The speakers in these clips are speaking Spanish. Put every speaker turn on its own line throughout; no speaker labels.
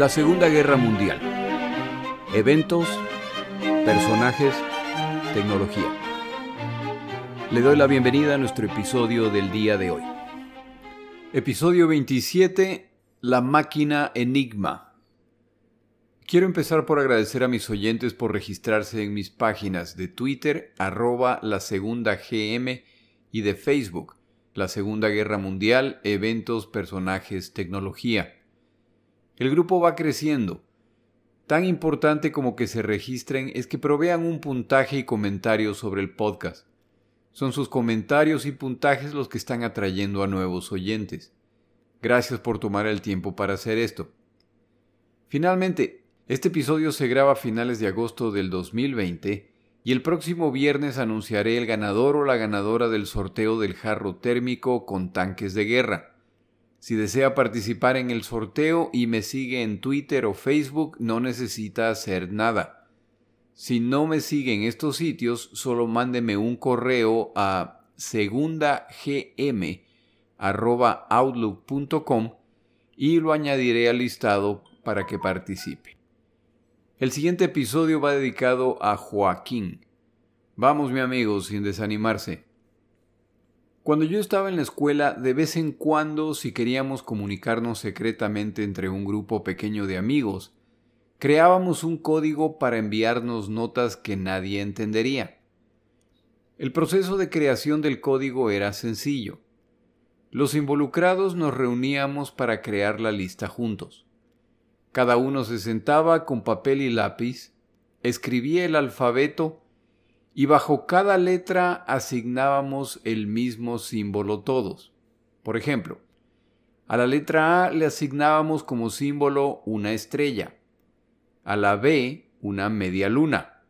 La Segunda Guerra Mundial. Eventos, personajes, tecnología. Le doy la bienvenida a nuestro episodio del día de hoy. Episodio 27. La máquina Enigma. Quiero empezar por agradecer a mis oyentes por registrarse en mis páginas de Twitter, arroba la segunda GM, y de Facebook, la Segunda Guerra Mundial, eventos, personajes, tecnología. El grupo va creciendo. Tan importante como que se registren es que provean un puntaje y comentarios sobre el podcast. Son sus comentarios y puntajes los que están atrayendo a nuevos oyentes. Gracias por tomar el tiempo para hacer esto. Finalmente, este episodio se graba a finales de agosto del 2020 y el próximo viernes anunciaré el ganador o la ganadora del sorteo del jarro térmico con tanques de guerra. Si desea participar en el sorteo y me sigue en Twitter o Facebook, no necesita hacer nada. Si no me sigue en estos sitios, solo mándeme un correo a segundagm.outlook.com y lo añadiré al listado para que participe. El siguiente episodio va dedicado a Joaquín. Vamos, mi amigo, sin desanimarse. Cuando yo estaba en la escuela, de vez en cuando, si queríamos comunicarnos secretamente entre un grupo pequeño de amigos, creábamos un código para enviarnos notas que nadie entendería. El proceso de creación del código era sencillo. Los involucrados nos reuníamos para crear la lista juntos. Cada uno se sentaba con papel y lápiz, escribía el alfabeto y bajo cada letra asignábamos el mismo símbolo todos. Por ejemplo, a la letra A le asignábamos como símbolo una estrella, a la B una media luna,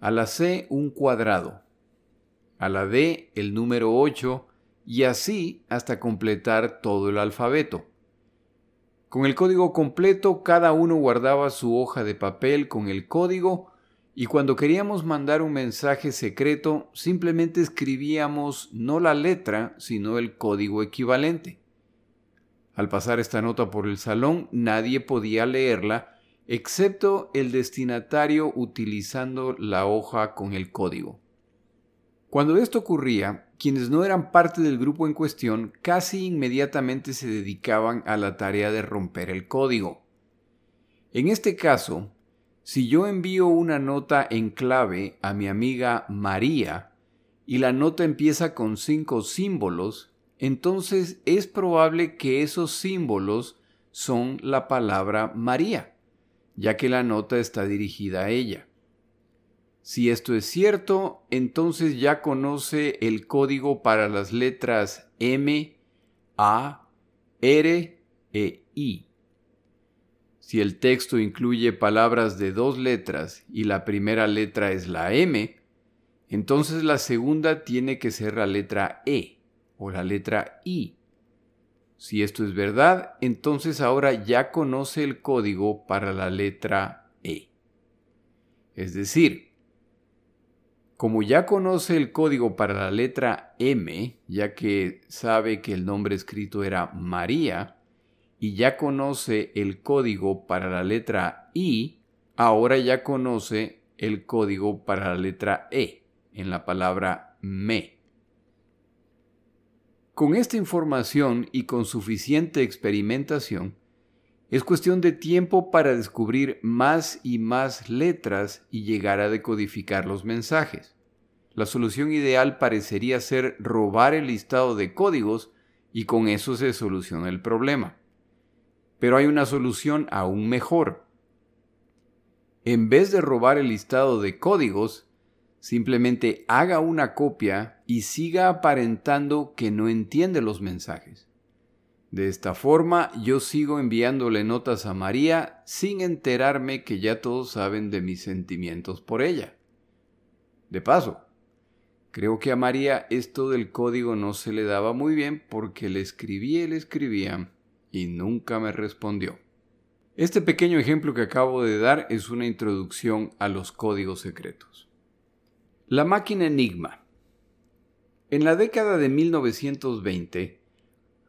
a la C un cuadrado, a la D el número 8 y así hasta completar todo el alfabeto. Con el código completo cada uno guardaba su hoja de papel con el código y cuando queríamos mandar un mensaje secreto, simplemente escribíamos no la letra, sino el código equivalente. Al pasar esta nota por el salón, nadie podía leerla, excepto el destinatario utilizando la hoja con el código. Cuando esto ocurría, quienes no eran parte del grupo en cuestión casi inmediatamente se dedicaban a la tarea de romper el código. En este caso, si yo envío una nota en clave a mi amiga María y la nota empieza con cinco símbolos, entonces es probable que esos símbolos son la palabra María, ya que la nota está dirigida a ella. Si esto es cierto, entonces ya conoce el código para las letras M, A, R e I. Si el texto incluye palabras de dos letras y la primera letra es la M, entonces la segunda tiene que ser la letra E o la letra I. Si esto es verdad, entonces ahora ya conoce el código para la letra E. Es decir, como ya conoce el código para la letra M, ya que sabe que el nombre escrito era María, y ya conoce el código para la letra I, ahora ya conoce el código para la letra E en la palabra me. Con esta información y con suficiente experimentación, es cuestión de tiempo para descubrir más y más letras y llegar a decodificar los mensajes. La solución ideal parecería ser robar el listado de códigos y con eso se soluciona el problema. Pero hay una solución aún mejor. En vez de robar el listado de códigos, simplemente haga una copia y siga aparentando que no entiende los mensajes. De esta forma yo sigo enviándole notas a María sin enterarme que ya todos saben de mis sentimientos por ella. De paso, creo que a María esto del código no se le daba muy bien porque le escribía y le escribía y nunca me respondió. Este pequeño ejemplo que acabo de dar es una introducción a los códigos secretos. La máquina Enigma. En la década de 1920,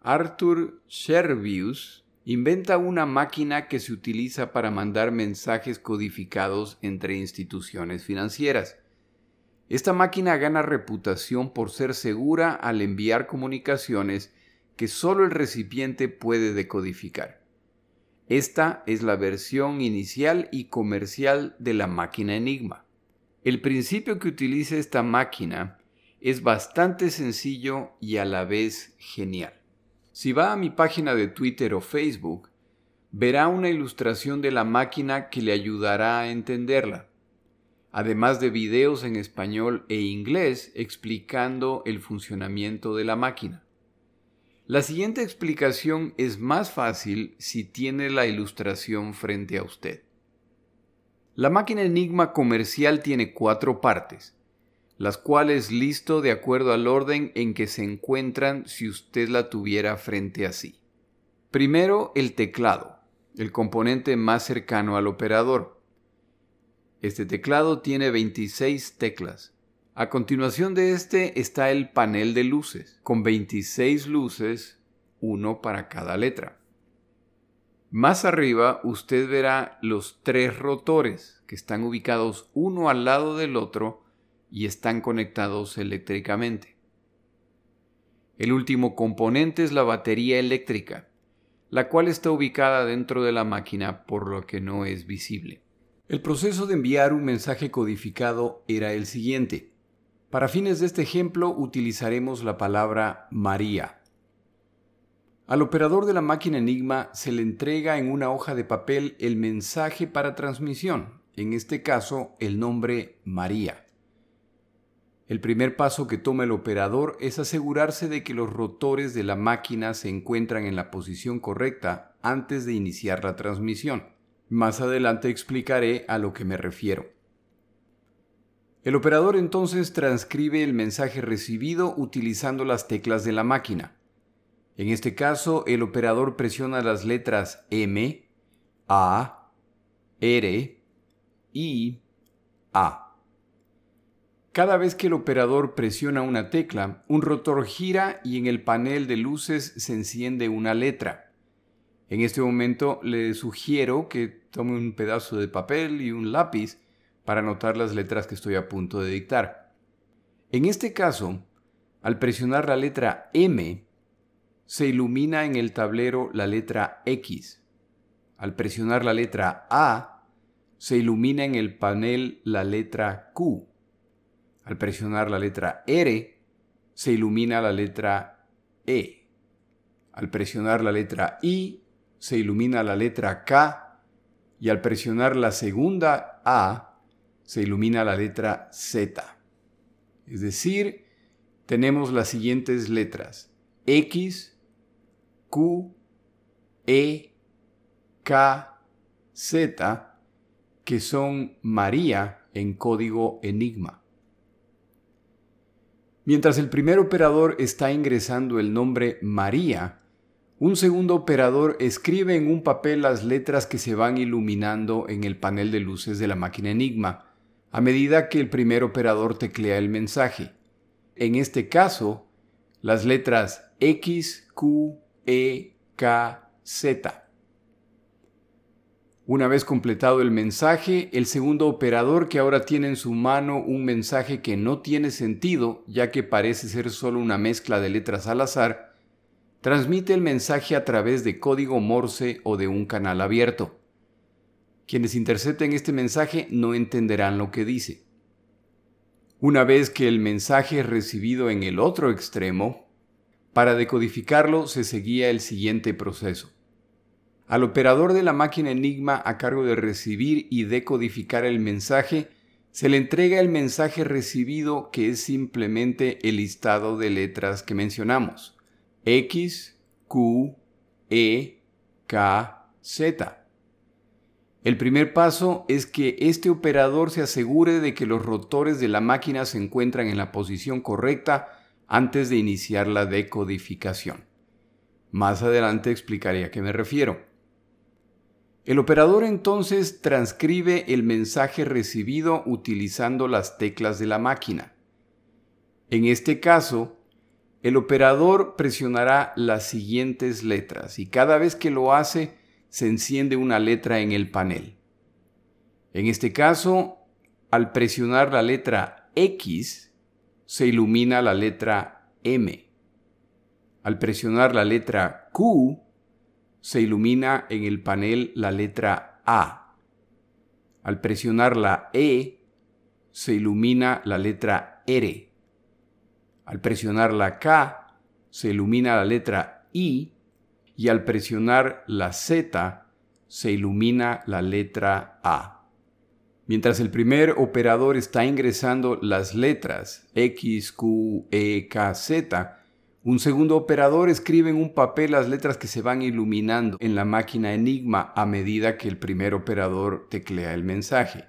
Arthur Scherbius inventa una máquina que se utiliza para mandar mensajes codificados entre instituciones financieras. Esta máquina gana reputación por ser segura al enviar comunicaciones que solo el recipiente puede decodificar. Esta es la versión inicial y comercial de la máquina Enigma. El principio que utiliza esta máquina es bastante sencillo y a la vez genial. Si va a mi página de Twitter o Facebook, verá una ilustración de la máquina que le ayudará a entenderla, además de videos en español e inglés explicando el funcionamiento de la máquina. La siguiente explicación es más fácil si tiene la ilustración frente a usted. La máquina Enigma comercial tiene cuatro partes las cuales listo de acuerdo al orden en que se encuentran si usted la tuviera frente a sí. Primero, el teclado, el componente más cercano al operador. Este teclado tiene 26 teclas. A continuación de este está el panel de luces, con 26 luces, uno para cada letra. Más arriba usted verá los tres rotores, que están ubicados uno al lado del otro y están conectados eléctricamente. El último componente es la batería eléctrica, la cual está ubicada dentro de la máquina por lo que no es visible. El proceso de enviar un mensaje codificado era el siguiente. Para fines de este ejemplo utilizaremos la palabra María. Al operador de la máquina Enigma se le entrega en una hoja de papel el mensaje para transmisión, en este caso el nombre María. El primer paso que toma el operador es asegurarse de que los rotores de la máquina se encuentran en la posición correcta antes de iniciar la transmisión. Más adelante explicaré a lo que me refiero. El operador entonces transcribe el mensaje recibido utilizando las teclas de la máquina. En este caso, el operador presiona las letras M, A, R, I, A. Cada vez que el operador presiona una tecla, un rotor gira y en el panel de luces se enciende una letra. En este momento le sugiero que tome un pedazo de papel y un lápiz para anotar las letras que estoy a punto de dictar. En este caso, al presionar la letra M, se ilumina en el tablero la letra X. Al presionar la letra A, se ilumina en el panel la letra Q. Al presionar la letra R, se ilumina la letra E. Al presionar la letra I, se ilumina la letra K. Y al presionar la segunda A, se ilumina la letra Z. Es decir, tenemos las siguientes letras. X, Q, E, K, Z, que son María en código Enigma. Mientras el primer operador está ingresando el nombre María, un segundo operador escribe en un papel las letras que se van iluminando en el panel de luces de la máquina Enigma, a medida que el primer operador teclea el mensaje. En este caso, las letras X, Q, E, K, Z. Una vez completado el mensaje, el segundo operador que ahora tiene en su mano un mensaje que no tiene sentido, ya que parece ser solo una mezcla de letras al azar, transmite el mensaje a través de código Morse o de un canal abierto. Quienes intercepten este mensaje no entenderán lo que dice. Una vez que el mensaje es recibido en el otro extremo, para decodificarlo se seguía el siguiente proceso. Al operador de la máquina Enigma a cargo de recibir y decodificar el mensaje, se le entrega el mensaje recibido que es simplemente el listado de letras que mencionamos. X, Q, E, K, Z. El primer paso es que este operador se asegure de que los rotores de la máquina se encuentran en la posición correcta antes de iniciar la decodificación. Más adelante explicaré a qué me refiero. El operador entonces transcribe el mensaje recibido utilizando las teclas de la máquina. En este caso, el operador presionará las siguientes letras y cada vez que lo hace se enciende una letra en el panel. En este caso, al presionar la letra X, se ilumina la letra M. Al presionar la letra Q, se ilumina en el panel la letra A. Al presionar la E, se ilumina la letra R. Al presionar la K, se ilumina la letra I y al presionar la Z, se ilumina la letra A. Mientras el primer operador está ingresando las letras X, Q, E, K, Z, un segundo operador escribe en un papel las letras que se van iluminando en la máquina Enigma a medida que el primer operador teclea el mensaje.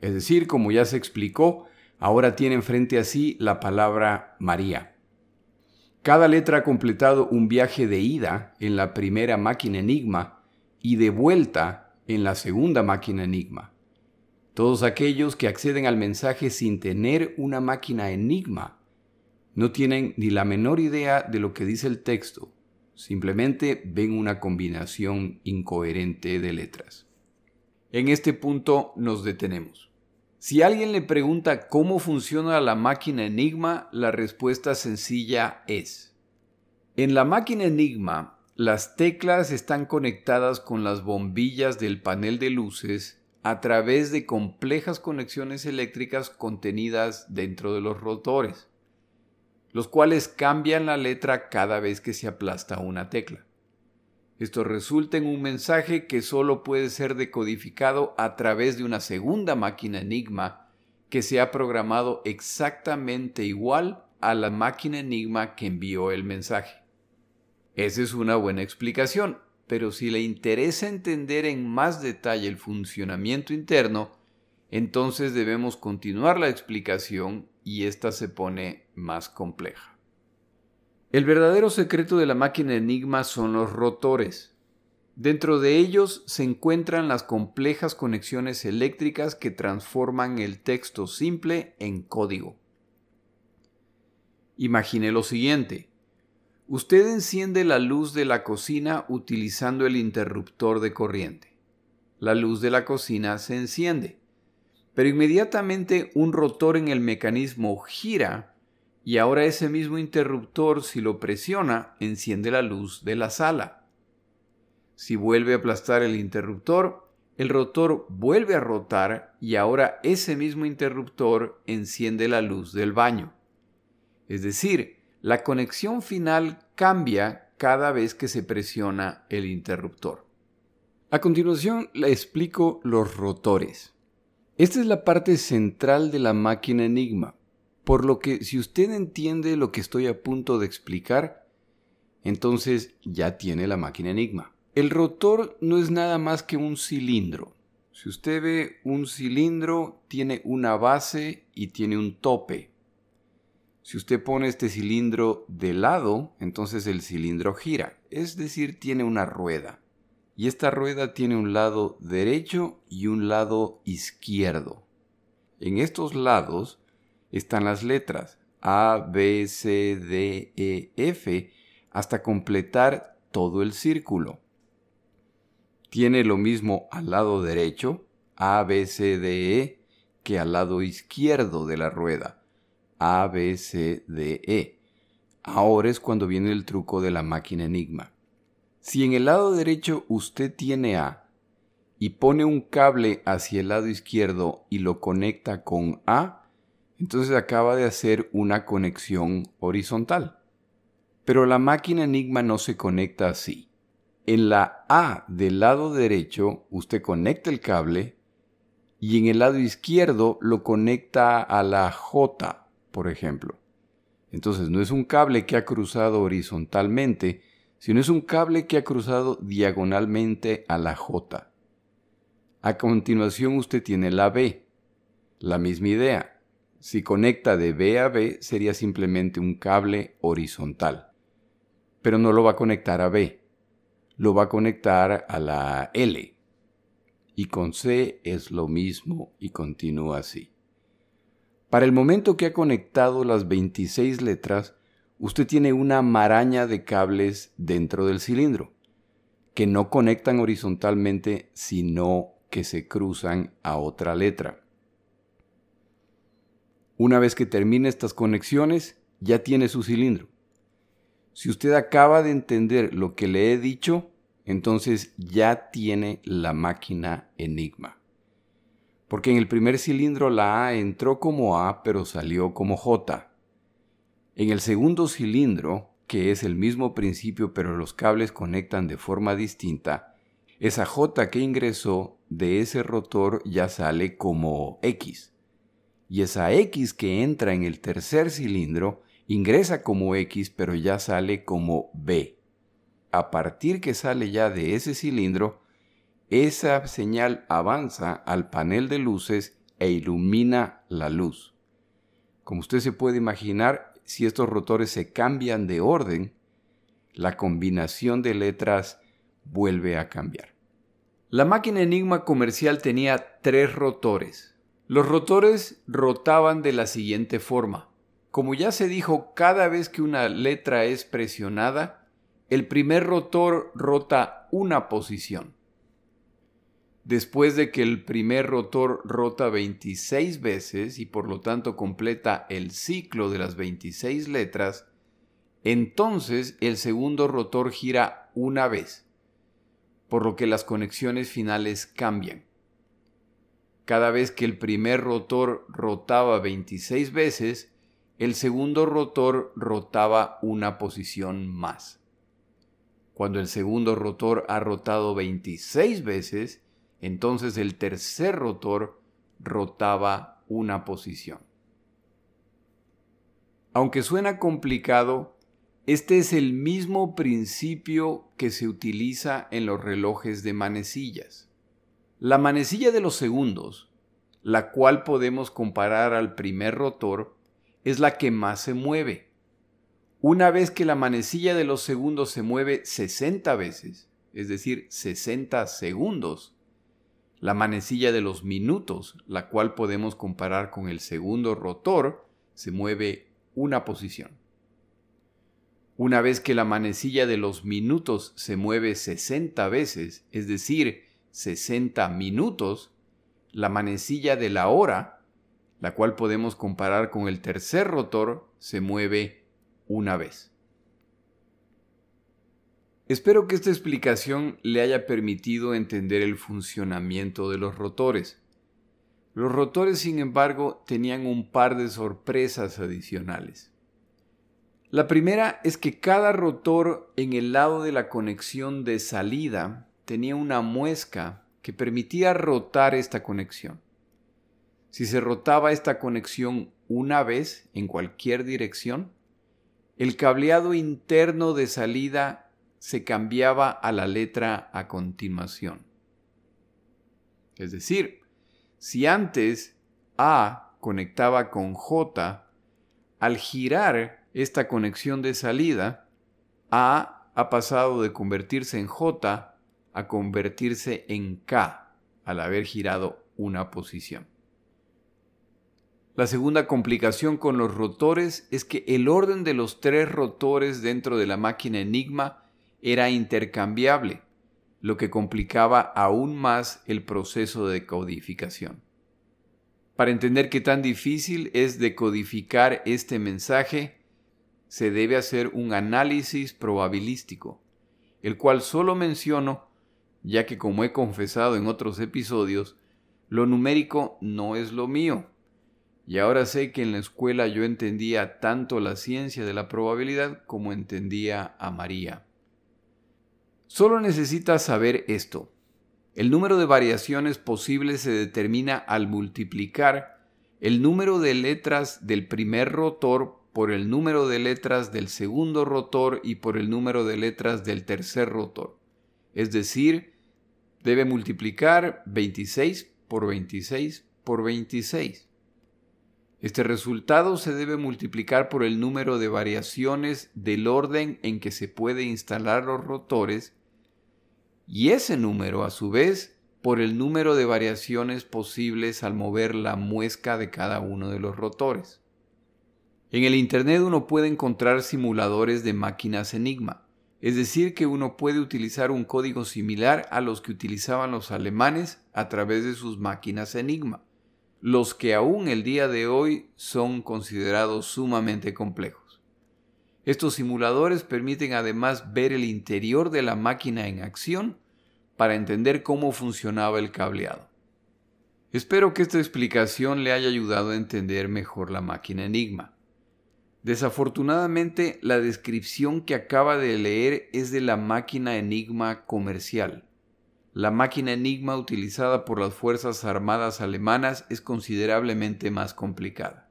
Es decir, como ya se explicó, ahora tienen frente a sí la palabra María. Cada letra ha completado un viaje de ida en la primera máquina Enigma y de vuelta en la segunda máquina Enigma. Todos aquellos que acceden al mensaje sin tener una máquina Enigma no tienen ni la menor idea de lo que dice el texto, simplemente ven una combinación incoherente de letras. En este punto nos detenemos. Si alguien le pregunta cómo funciona la máquina Enigma, la respuesta sencilla es, en la máquina Enigma, las teclas están conectadas con las bombillas del panel de luces a través de complejas conexiones eléctricas contenidas dentro de los rotores, los cuales cambian la letra cada vez que se aplasta una tecla. Esto resulta en un mensaje que solo puede ser decodificado a través de una segunda máquina Enigma que se ha programado exactamente igual a la máquina Enigma que envió el mensaje. Esa es una buena explicación, pero si le interesa entender en más detalle el funcionamiento interno, entonces debemos continuar la explicación y esta se pone más compleja. El verdadero secreto de la máquina Enigma son los rotores. Dentro de ellos se encuentran las complejas conexiones eléctricas que transforman el texto simple en código. Imagine lo siguiente. Usted enciende la luz de la cocina utilizando el interruptor de corriente. La luz de la cocina se enciende, pero inmediatamente un rotor en el mecanismo gira y ahora ese mismo interruptor, si lo presiona, enciende la luz de la sala. Si vuelve a aplastar el interruptor, el rotor vuelve a rotar y ahora ese mismo interruptor enciende la luz del baño. Es decir, la conexión final cambia cada vez que se presiona el interruptor. A continuación le explico los rotores. Esta es la parte central de la máquina Enigma. Por lo que si usted entiende lo que estoy a punto de explicar, entonces ya tiene la máquina Enigma. El rotor no es nada más que un cilindro. Si usted ve un cilindro, tiene una base y tiene un tope. Si usted pone este cilindro de lado, entonces el cilindro gira, es decir, tiene una rueda. Y esta rueda tiene un lado derecho y un lado izquierdo. En estos lados están las letras A, B, C, D, E, F hasta completar todo el círculo. Tiene lo mismo al lado derecho, A, B, C, D, E, que al lado izquierdo de la rueda, A, B, C, D, E. Ahora es cuando viene el truco de la máquina Enigma. Si en el lado derecho usted tiene A y pone un cable hacia el lado izquierdo y lo conecta con A, entonces acaba de hacer una conexión horizontal. Pero la máquina Enigma no se conecta así. En la A del lado derecho usted conecta el cable y en el lado izquierdo lo conecta a la J, por ejemplo. Entonces no es un cable que ha cruzado horizontalmente, sino es un cable que ha cruzado diagonalmente a la J. A continuación usted tiene la B. La misma idea. Si conecta de B a B sería simplemente un cable horizontal. Pero no lo va a conectar a B. Lo va a conectar a la L. Y con C es lo mismo y continúa así. Para el momento que ha conectado las 26 letras, usted tiene una maraña de cables dentro del cilindro que no conectan horizontalmente, sino que se cruzan a otra letra. Una vez que termine estas conexiones, ya tiene su cilindro. Si usted acaba de entender lo que le he dicho, entonces ya tiene la máquina Enigma. Porque en el primer cilindro la A entró como A pero salió como J. En el segundo cilindro, que es el mismo principio pero los cables conectan de forma distinta, esa J que ingresó de ese rotor ya sale como X. Y esa X que entra en el tercer cilindro ingresa como X pero ya sale como B. A partir que sale ya de ese cilindro, esa señal avanza al panel de luces e ilumina la luz. Como usted se puede imaginar, si estos rotores se cambian de orden, la combinación de letras vuelve a cambiar. La máquina Enigma comercial tenía tres rotores. Los rotores rotaban de la siguiente forma. Como ya se dijo, cada vez que una letra es presionada, el primer rotor rota una posición. Después de que el primer rotor rota 26 veces y por lo tanto completa el ciclo de las 26 letras, entonces el segundo rotor gira una vez, por lo que las conexiones finales cambian. Cada vez que el primer rotor rotaba 26 veces, el segundo rotor rotaba una posición más. Cuando el segundo rotor ha rotado 26 veces, entonces el tercer rotor rotaba una posición. Aunque suena complicado, este es el mismo principio que se utiliza en los relojes de manecillas. La manecilla de los segundos, la cual podemos comparar al primer rotor, es la que más se mueve. Una vez que la manecilla de los segundos se mueve 60 veces, es decir, 60 segundos, la manecilla de los minutos, la cual podemos comparar con el segundo rotor, se mueve una posición. Una vez que la manecilla de los minutos se mueve 60 veces, es decir, 60 minutos, la manecilla de la hora, la cual podemos comparar con el tercer rotor, se mueve una vez. Espero que esta explicación le haya permitido entender el funcionamiento de los rotores. Los rotores, sin embargo, tenían un par de sorpresas adicionales. La primera es que cada rotor en el lado de la conexión de salida tenía una muesca que permitía rotar esta conexión. Si se rotaba esta conexión una vez en cualquier dirección, el cableado interno de salida se cambiaba a la letra a continuación. Es decir, si antes A conectaba con J, al girar esta conexión de salida, A ha pasado de convertirse en J a convertirse en K al haber girado una posición. La segunda complicación con los rotores es que el orden de los tres rotores dentro de la máquina Enigma era intercambiable, lo que complicaba aún más el proceso de codificación. Para entender qué tan difícil es decodificar este mensaje, se debe hacer un análisis probabilístico, el cual solo menciono, ya que como he confesado en otros episodios, lo numérico no es lo mío. Y ahora sé que en la escuela yo entendía tanto la ciencia de la probabilidad como entendía a María. Solo necesitas saber esto. El número de variaciones posibles se determina al multiplicar el número de letras del primer rotor por el número de letras del segundo rotor y por el número de letras del tercer rotor. Es decir, debe multiplicar 26 por 26 por 26. Este resultado se debe multiplicar por el número de variaciones del orden en que se puede instalar los rotores y ese número a su vez por el número de variaciones posibles al mover la muesca de cada uno de los rotores. En el Internet uno puede encontrar simuladores de máquinas Enigma, es decir, que uno puede utilizar un código similar a los que utilizaban los alemanes a través de sus máquinas Enigma, los que aún el día de hoy son considerados sumamente complejos. Estos simuladores permiten además ver el interior de la máquina en acción para entender cómo funcionaba el cableado. Espero que esta explicación le haya ayudado a entender mejor la máquina Enigma. Desafortunadamente, la descripción que acaba de leer es de la máquina Enigma comercial. La máquina Enigma utilizada por las Fuerzas Armadas alemanas es considerablemente más complicada.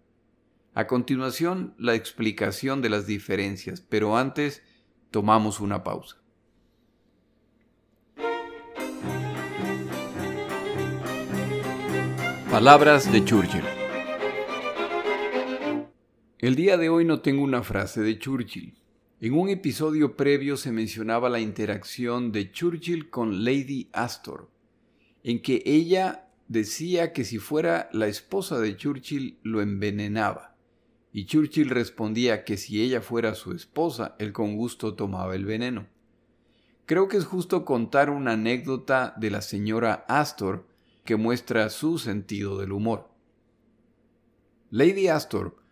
A continuación, la explicación de las diferencias, pero antes tomamos una pausa. Palabras de Churchill. El día de hoy no tengo una frase de Churchill. En un episodio previo se mencionaba la interacción de Churchill con Lady Astor, en que ella decía que si fuera la esposa de Churchill lo envenenaba, y Churchill respondía que si ella fuera su esposa, él con gusto tomaba el veneno. Creo que es justo contar una anécdota de la señora Astor que muestra su sentido del humor. Lady Astor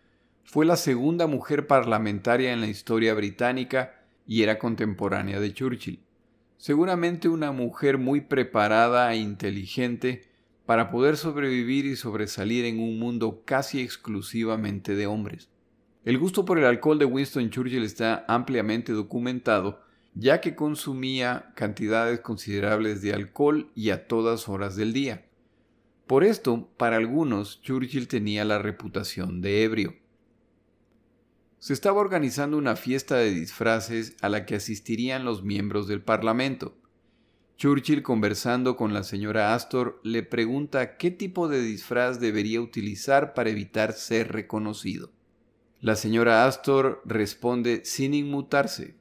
fue la segunda mujer parlamentaria en la historia británica y era contemporánea de Churchill. Seguramente una mujer muy preparada e inteligente para poder sobrevivir y sobresalir en un mundo casi exclusivamente de hombres. El gusto por el alcohol de Winston Churchill está ampliamente documentado, ya que consumía cantidades considerables de alcohol y a todas horas del día. Por esto, para algunos, Churchill tenía la reputación de ebrio. Se estaba organizando una fiesta de disfraces a la que asistirían los miembros del Parlamento. Churchill, conversando con la señora Astor, le pregunta qué tipo de disfraz debería utilizar para evitar ser reconocido. La señora Astor responde sin inmutarse.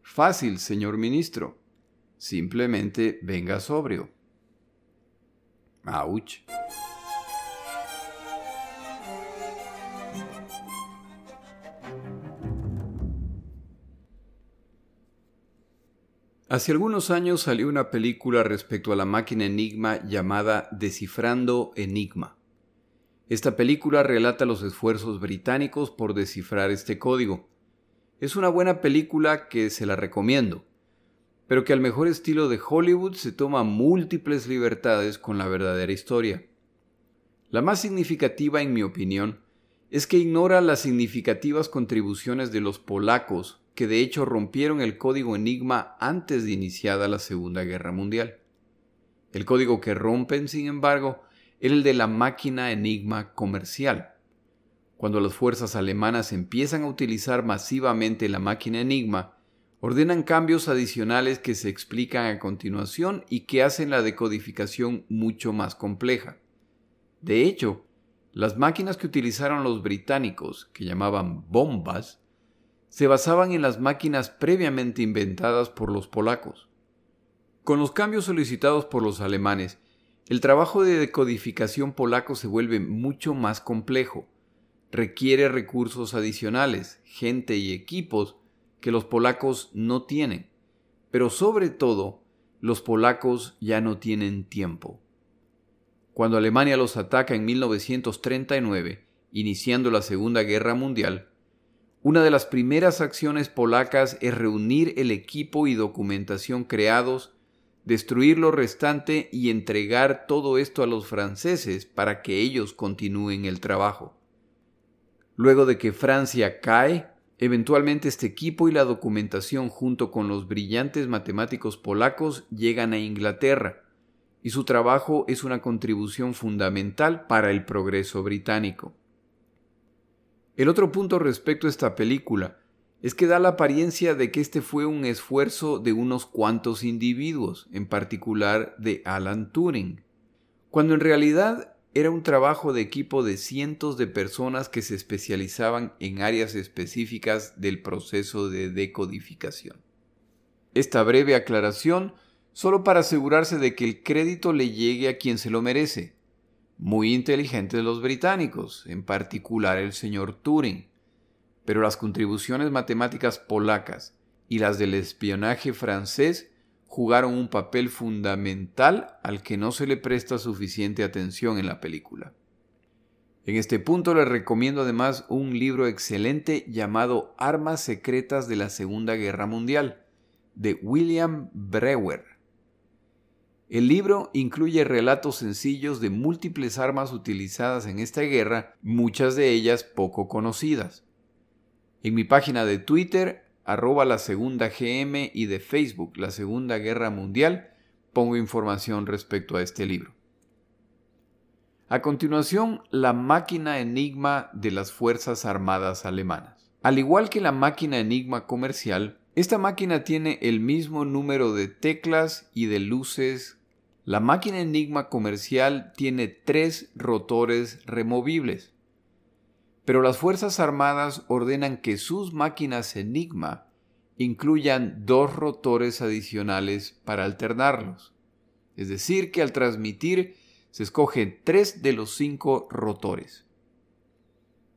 Fácil, señor ministro. Simplemente venga sobrio. ¡Auch! Hace algunos años salió una película respecto a la máquina Enigma llamada Descifrando Enigma. Esta película relata los esfuerzos británicos por descifrar este código. Es una buena película que se la recomiendo pero que al mejor estilo de Hollywood se toma múltiples libertades con la verdadera historia. La más significativa, en mi opinión, es que ignora las significativas contribuciones de los polacos, que de hecho rompieron el código Enigma antes de iniciada la Segunda Guerra Mundial. El código que rompen, sin embargo, era el de la máquina Enigma comercial. Cuando las fuerzas alemanas empiezan a utilizar masivamente la máquina Enigma, ordenan cambios adicionales que se explican a continuación y que hacen la decodificación mucho más compleja. De hecho, las máquinas que utilizaron los británicos, que llamaban bombas, se basaban en las máquinas previamente inventadas por los polacos. Con los cambios solicitados por los alemanes, el trabajo de decodificación polaco se vuelve mucho más complejo. Requiere recursos adicionales, gente y equipos que los polacos no tienen, pero sobre todo los polacos ya no tienen tiempo. Cuando Alemania los ataca en 1939, iniciando la Segunda Guerra Mundial, una de las primeras acciones polacas es reunir el equipo y documentación creados, destruir lo restante y entregar todo esto a los franceses para que ellos continúen el trabajo. Luego de que Francia cae, Eventualmente este equipo y la documentación junto con los brillantes matemáticos polacos llegan a Inglaterra, y su trabajo es una contribución fundamental para el progreso británico. El otro punto respecto a esta película es que da la apariencia de que este fue un esfuerzo de unos cuantos individuos, en particular de Alan Turing, cuando en realidad era un trabajo de equipo de cientos de personas que se especializaban en áreas específicas del proceso de decodificación. Esta breve aclaración solo para asegurarse de que el crédito le llegue a quien se lo merece. Muy inteligentes los británicos, en particular el señor Turing. pero las contribuciones matemáticas polacas y las del espionaje francés jugaron un papel fundamental al que no se le presta suficiente atención en la película. En este punto les recomiendo además un libro excelente llamado Armas Secretas de la Segunda Guerra Mundial, de William Brewer. El libro incluye relatos sencillos de múltiples armas utilizadas en esta guerra, muchas de ellas poco conocidas. En mi página de Twitter arroba la segunda GM y de Facebook La Segunda Guerra Mundial pongo información respecto a este libro. A continuación, la máquina Enigma de las Fuerzas Armadas Alemanas. Al igual que la máquina Enigma comercial, esta máquina tiene el mismo número de teclas y de luces. La máquina Enigma comercial tiene tres rotores removibles pero las Fuerzas Armadas ordenan que sus máquinas Enigma incluyan dos rotores adicionales para alternarlos. Es decir, que al transmitir se escogen tres de los cinco rotores.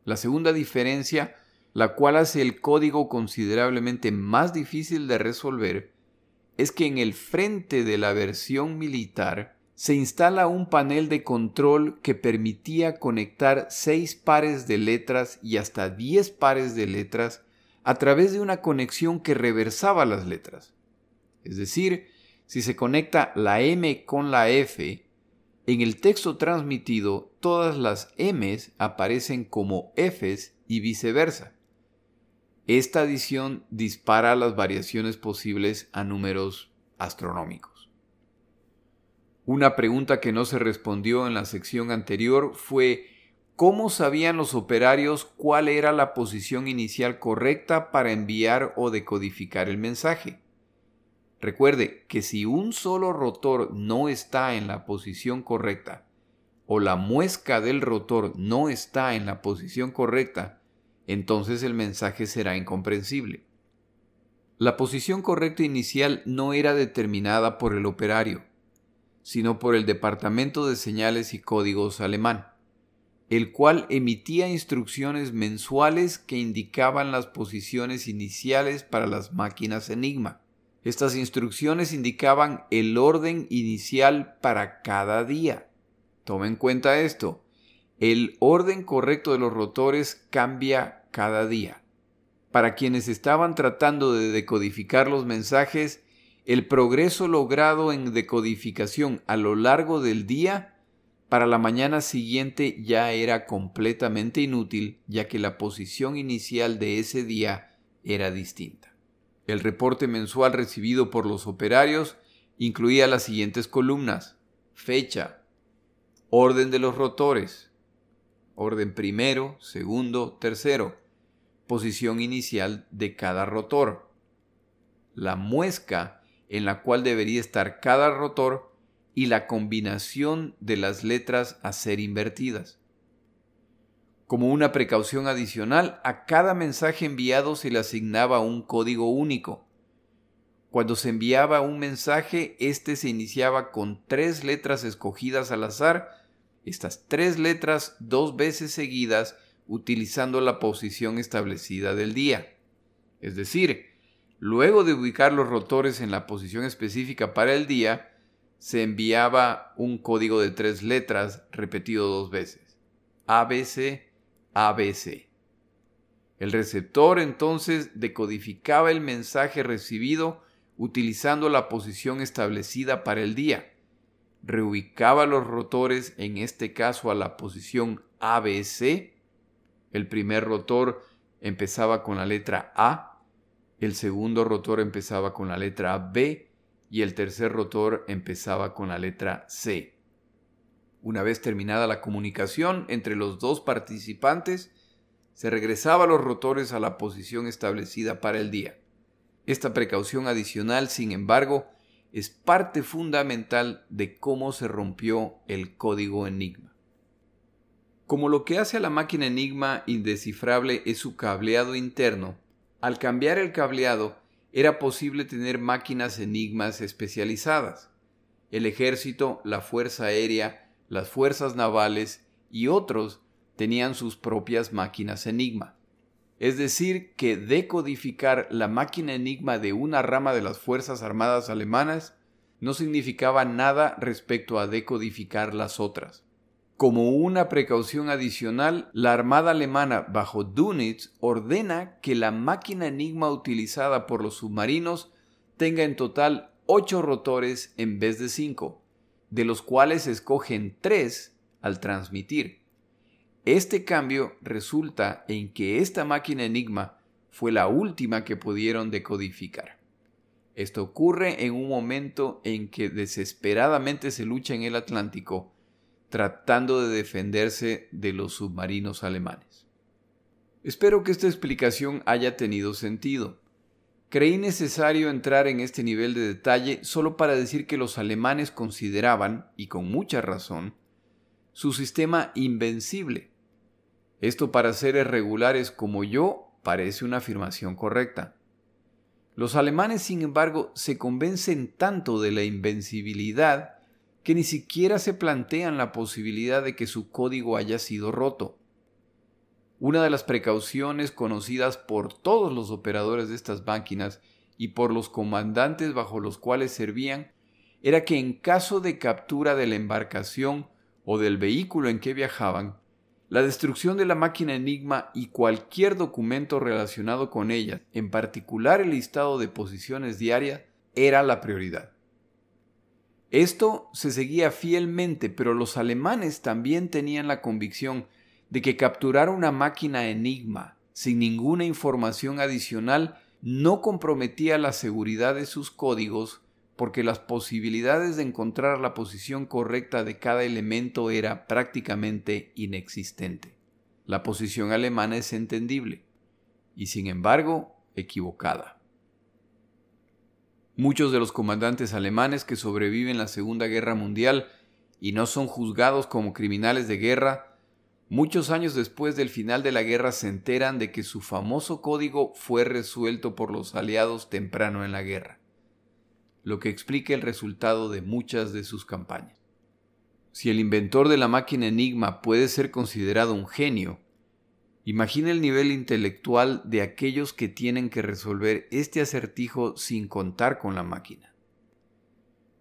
La segunda diferencia, la cual hace el código considerablemente más difícil de resolver, es que en el frente de la versión militar se instala un panel de control que permitía conectar seis pares de letras y hasta 10 pares de letras a través de una conexión que reversaba las letras. Es decir, si se conecta la M con la F, en el texto transmitido todas las M's aparecen como F's y viceversa. Esta adición dispara las variaciones posibles a números astronómicos. Una pregunta que no se respondió en la sección anterior fue ¿cómo sabían los operarios cuál era la posición inicial correcta para enviar o decodificar el mensaje? Recuerde que si un solo rotor no está en la posición correcta o la muesca del rotor no está en la posición correcta, entonces el mensaje será incomprensible. La posición correcta inicial no era determinada por el operario sino por el Departamento de Señales y Códigos alemán, el cual emitía instrucciones mensuales que indicaban las posiciones iniciales para las máquinas Enigma. Estas instrucciones indicaban el orden inicial para cada día. Tome en cuenta esto. El orden correcto de los rotores cambia cada día. Para quienes estaban tratando de decodificar los mensajes, el progreso logrado en decodificación a lo largo del día para la mañana siguiente ya era completamente inútil ya que la posición inicial de ese día era distinta. El reporte mensual recibido por los operarios incluía las siguientes columnas. Fecha. Orden de los rotores. Orden primero, segundo, tercero. Posición inicial de cada rotor. La muesca en la cual debería estar cada rotor y la combinación de las letras a ser invertidas. Como una precaución adicional, a cada mensaje enviado se le asignaba un código único. Cuando se enviaba un mensaje, éste se iniciaba con tres letras escogidas al azar, estas tres letras dos veces seguidas utilizando la posición establecida del día. Es decir, Luego de ubicar los rotores en la posición específica para el día, se enviaba un código de tres letras repetido dos veces. ABC, ABC. El receptor entonces decodificaba el mensaje recibido utilizando la posición establecida para el día. Reubicaba los rotores, en este caso a la posición ABC. El primer rotor empezaba con la letra A el segundo rotor empezaba con la letra B y el tercer rotor empezaba con la letra C. Una vez terminada la comunicación entre los dos participantes, se regresaba los rotores a la posición establecida para el día. Esta precaución adicional, sin embargo, es parte fundamental de cómo se rompió el código Enigma. Como lo que hace a la máquina Enigma indescifrable es su cableado interno, al cambiar el cableado, era posible tener máquinas enigmas especializadas. El ejército, la Fuerza Aérea, las fuerzas navales y otros tenían sus propias máquinas enigma. Es decir, que decodificar la máquina enigma de una rama de las Fuerzas Armadas alemanas no significaba nada respecto a decodificar las otras. Como una precaución adicional, la Armada alemana bajo Dönitz ordena que la máquina enigma utilizada por los submarinos tenga en total ocho rotores en vez de cinco, de los cuales escogen tres al transmitir. Este cambio resulta en que esta máquina enigma fue la última que pudieron decodificar. Esto ocurre en un momento en que desesperadamente se lucha en el Atlántico tratando de defenderse de los submarinos alemanes. Espero que esta explicación haya tenido sentido. Creí necesario entrar en este nivel de detalle solo para decir que los alemanes consideraban, y con mucha razón, su sistema invencible. Esto para seres regulares como yo parece una afirmación correcta. Los alemanes, sin embargo, se convencen tanto de la invencibilidad que ni siquiera se plantean la posibilidad de que su código haya sido roto. Una de las precauciones conocidas por todos los operadores de estas máquinas y por los comandantes bajo los cuales servían era que en caso de captura de la embarcación o del vehículo en que viajaban, la destrucción de la máquina Enigma y cualquier documento relacionado con ella, en particular el listado de posiciones diarias, era la prioridad. Esto se seguía fielmente, pero los alemanes también tenían la convicción de que capturar una máquina enigma sin ninguna información adicional no comprometía la seguridad de sus códigos porque las posibilidades de encontrar la posición correcta de cada elemento era prácticamente inexistente. La posición alemana es entendible y sin embargo equivocada. Muchos de los comandantes alemanes que sobreviven la Segunda Guerra Mundial y no son juzgados como criminales de guerra, muchos años después del final de la guerra se enteran de que su famoso código fue resuelto por los aliados temprano en la guerra, lo que explica el resultado de muchas de sus campañas. Si el inventor de la máquina Enigma puede ser considerado un genio, Imagina el nivel intelectual de aquellos que tienen que resolver este acertijo sin contar con la máquina.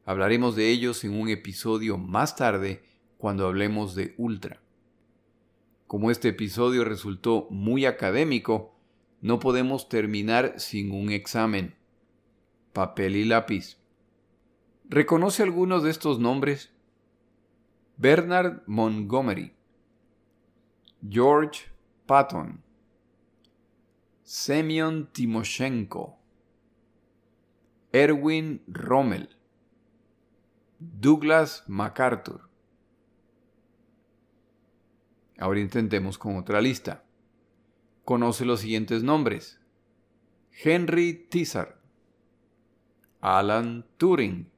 Hablaremos de ellos en un episodio más tarde cuando hablemos de Ultra. Como este episodio resultó muy académico, no podemos terminar sin un examen. Papel y lápiz. ¿Reconoce algunos de estos nombres? Bernard Montgomery, George Patton, Semyon Timoshenko, Erwin Rommel, Douglas MacArthur. Ahora intentemos con otra lista. Conoce los siguientes nombres. Henry Tizard, Alan Turing,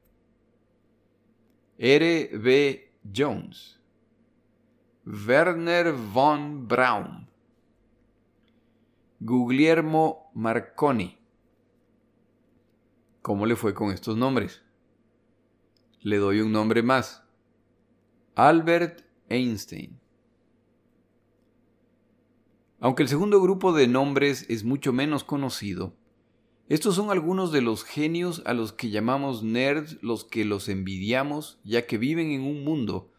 R. B. Jones, Werner von Braun, Guglielmo Marconi. ¿Cómo le fue con estos nombres? Le doy un nombre más. Albert Einstein. Aunque el segundo grupo de nombres es mucho menos conocido, estos son algunos de los genios a los que llamamos nerds, los que los envidiamos, ya que viven en un mundo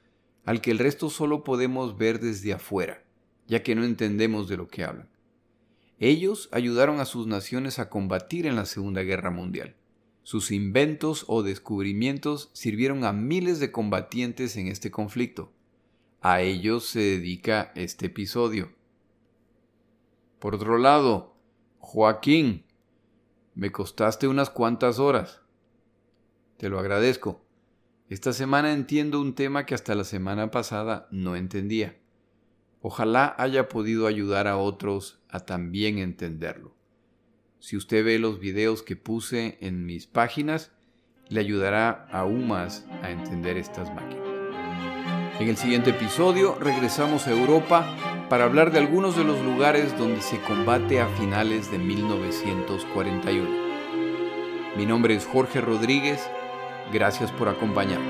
al que el resto solo podemos ver desde afuera, ya que no entendemos de lo que hablan. Ellos ayudaron a sus naciones a combatir en la Segunda Guerra Mundial. Sus inventos o descubrimientos sirvieron a miles de combatientes en este conflicto. A ellos se dedica este episodio. Por otro lado, Joaquín, me costaste unas cuantas horas. Te lo agradezco. Esta semana entiendo un tema que hasta la semana pasada no entendía. Ojalá haya podido ayudar a otros a también entenderlo. Si usted ve los videos que puse en mis páginas, le ayudará aún más a entender estas máquinas. En el siguiente episodio regresamos a Europa para hablar de algunos de los lugares donde se combate a finales de 1941. Mi nombre es Jorge Rodríguez, gracias por acompañarme.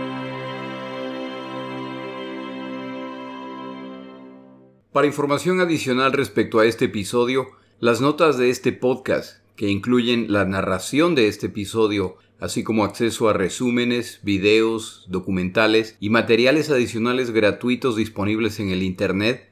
Para información adicional respecto a este episodio, Las notas de este podcast, que incluyen la narración de este episodio, así como acceso a resúmenes, videos, documentales y materiales adicionales gratuitos disponibles en el Internet,